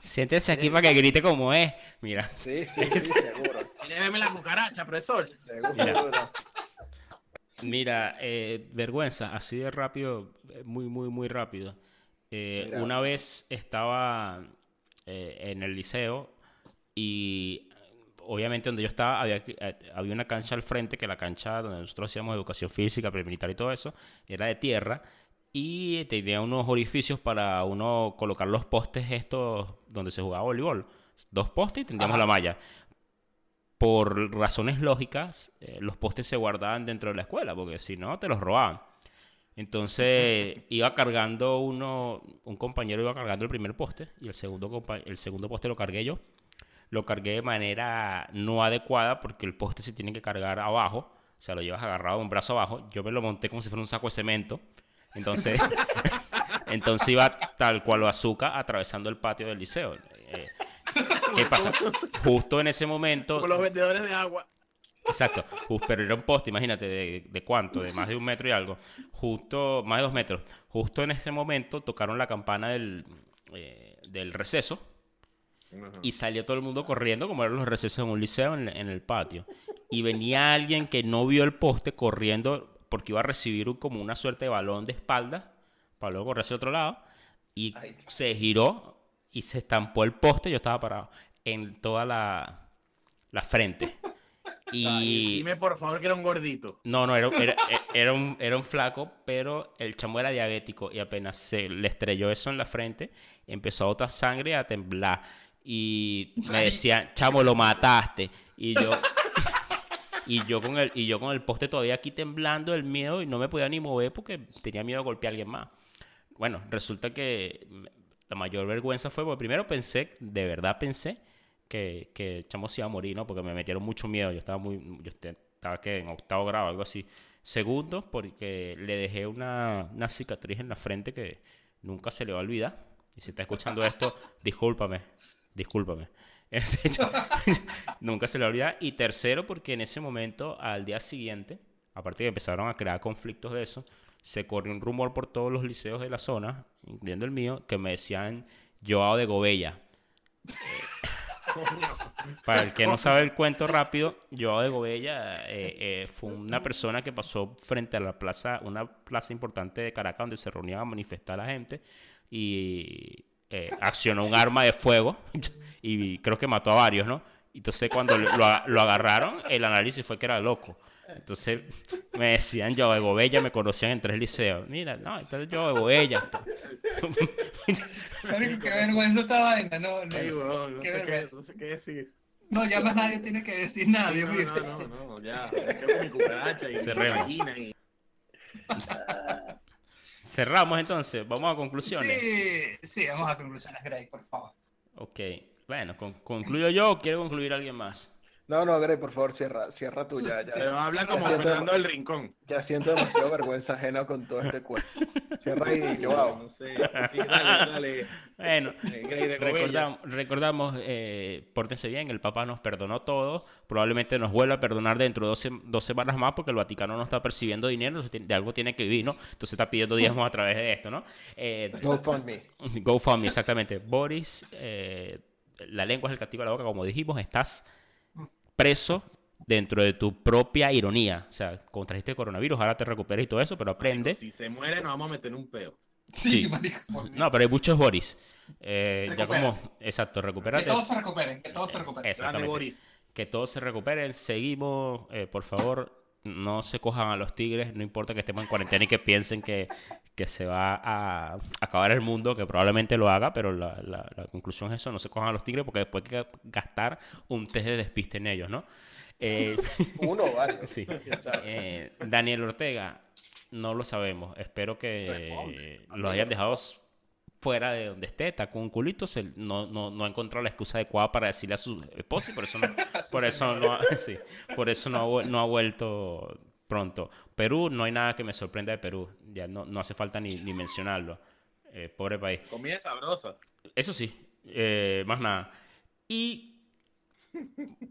Siéntese aquí para que grite como es. Mira, Sí, sí, sí, seguro, Lléveme la cucaracha, profesor. seguro. Mira. mira, eh, vergüenza, así de rápido, eh, muy, muy, muy rápido. Eh, una vez estaba eh, en el liceo y obviamente donde yo estaba había, había una cancha al frente, que la cancha donde nosotros hacíamos educación física, premilitar y todo eso, era de tierra y tenía unos orificios para uno colocar los postes estos donde se jugaba voleibol. Dos postes y tendríamos Ajá. la malla. Por razones lógicas, eh, los postes se guardaban dentro de la escuela, porque si no, te los robaban. Entonces iba cargando uno, un compañero iba cargando el primer poste y el segundo, el segundo poste lo cargué yo. Lo cargué de manera no adecuada porque el poste se tiene que cargar abajo, o sea, lo llevas agarrado un brazo abajo. Yo me lo monté como si fuera un saco de cemento. Entonces, entonces iba tal cual lo azúcar atravesando el patio del liceo. Eh, ¿Qué pasa? Justo en ese momento, Como los vendedores de agua. Exacto, Ju- pero era un poste, imagínate, de, de cuánto, de más de un metro y algo, justo, más de dos metros. Justo en ese momento tocaron la campana del, eh, del receso y salió todo el mundo corriendo, como eran los recesos en un liceo, en, en el patio. Y venía alguien que no vio el poste corriendo porque iba a recibir un- como una suerte de balón de espalda para luego correr hacia otro lado y Ay. se giró y se estampó el poste, yo estaba parado, en toda la, la frente. Y... Dime por favor que era un gordito. No, no, era, era, era un, era un flaco, pero el chamo era diabético y apenas se le estrelló eso en la frente, empezó a botar sangre y a temblar. Y me decían, chamo, lo mataste. Y yo, y yo con el, y yo con el poste todavía aquí temblando del miedo y no me podía ni mover porque tenía miedo de golpear a alguien más. Bueno, resulta que la mayor vergüenza fue, porque primero pensé, de verdad pensé, que, que el chamo se iba a morir, ¿no? Porque me metieron mucho miedo. Yo estaba muy, yo estaba que en octavo grado, algo así. Segundo, porque le dejé una, una cicatriz en la frente que nunca se le va a olvidar. Y si está escuchando esto, discúlpame, discúlpame. nunca se le va a olvidar. Y tercero, porque en ese momento, al día siguiente, aparte que empezaron a crear conflictos de eso, se corrió un rumor por todos los liceos de la zona, incluyendo el mío, que me decían Joao de Gobella. Para el que no sabe el cuento rápido, Joao de Gobella eh, eh, fue una persona que pasó frente a la plaza, una plaza importante de Caracas donde se reunían a manifestar la gente y eh, accionó un arma de fuego y creo que mató a varios, ¿no? Entonces cuando a- lo agarraron, el análisis fue que era loco. Entonces me decían Joao de Gobella, me conocían en tres liceos. Mira, no, este es Joao de. Marico, qué vergüenza esta vaina, no, no, no, Qué sé qué, vergüenza. no sé qué decir. no, ya más nadie tiene que decir nada, Dios No, mío. no, no, no, ya. Mi cucaracha y Cerremos. y... cerramos entonces, vamos a conclusiones. Sí, sí, vamos a conclusiones, Greg, por favor. Ok, bueno, con- concluyo yo o quiere concluir alguien más. No, no, Grey, por favor, cierra, cierra tú ya. Se Ya, va a hablar como siento- Fernando del Rincón. ya siento demasiado vergüenza ajena con todo este cuento. Cierra y yo hago. No sé. Sí, dale, dale. Bueno, Eh, Grey de Gobella. recordamos, recordamos eh, pórtense bien, el Papa nos perdonó todo, probablemente nos vuelva a perdonar dentro de dos, sem- dos semanas más porque el Vaticano no está percibiendo dinero, de algo tiene que vivir, ¿no? Entonces está pidiendo diezmos a través de esto, ¿no? Eh, GoFundMe. GoFundMe, exactamente. Boris, eh, la lengua es el castigo de la boca, como dijimos, estás preso dentro de tu propia ironía. O sea, contrajiste coronavirus, ahora te recuperas y todo eso, pero aprende. Si se muere, nos vamos a meter en un peo. Sí. marico. No, pero hay muchos Boris. Eh, ya como, exacto, Que recupérate. todos se recuperen, que todos se recuperen. Exactamente. Boris. Que todos se recuperen. Seguimos, eh, por favor, no se cojan a los tigres, no importa que estemos en cuarentena y que piensen que, que se va a acabar el mundo, que probablemente lo haga, pero la, la- la conclusión es eso, no se cojan a los tigres porque después hay que gastar un test de despiste en ellos, ¿no? Eh, Uno o varios. sí. Eh, Daniel Ortega, no lo sabemos. Espero que lo hayan dejado fuera de donde esté, está con un culito, se- no, no, no ha encontrado la excusa adecuada para decirle a su esposa y por eso no, por eso no, sí, por eso no, no ha vuelto pronto. Perú, no hay nada que me sorprenda de Perú, ya no, no hace falta ni, ni mencionarlo. Eh, pobre país. Comida sabrosa. Eso sí, eh, más nada. Y,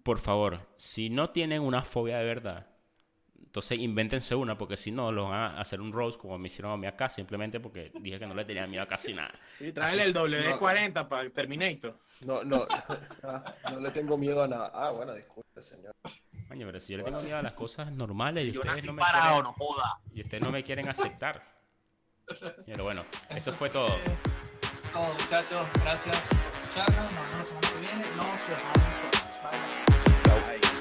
por favor, si no tienen una fobia de verdad, entonces invéntense una, porque si no, los van a hacer un roast como me hicieron a mí acá, simplemente porque dije que no le tenía miedo a casi nada. Sí, tráele el W40 para Terminator. No, no, ah, no le tengo miedo a nada. Ah, bueno, disculpe, señor. Coño, pero si yo le tengo miedo a las cosas normales y Yo ustedes nací no me parado, quieren, no joda. y ustedes no me quieren aceptar. Pero bueno, esto fue todo. Todo, muchachos, gracias por escucharnos. Nos vemos la semana que viene. Nos vemos. Bye. Ay.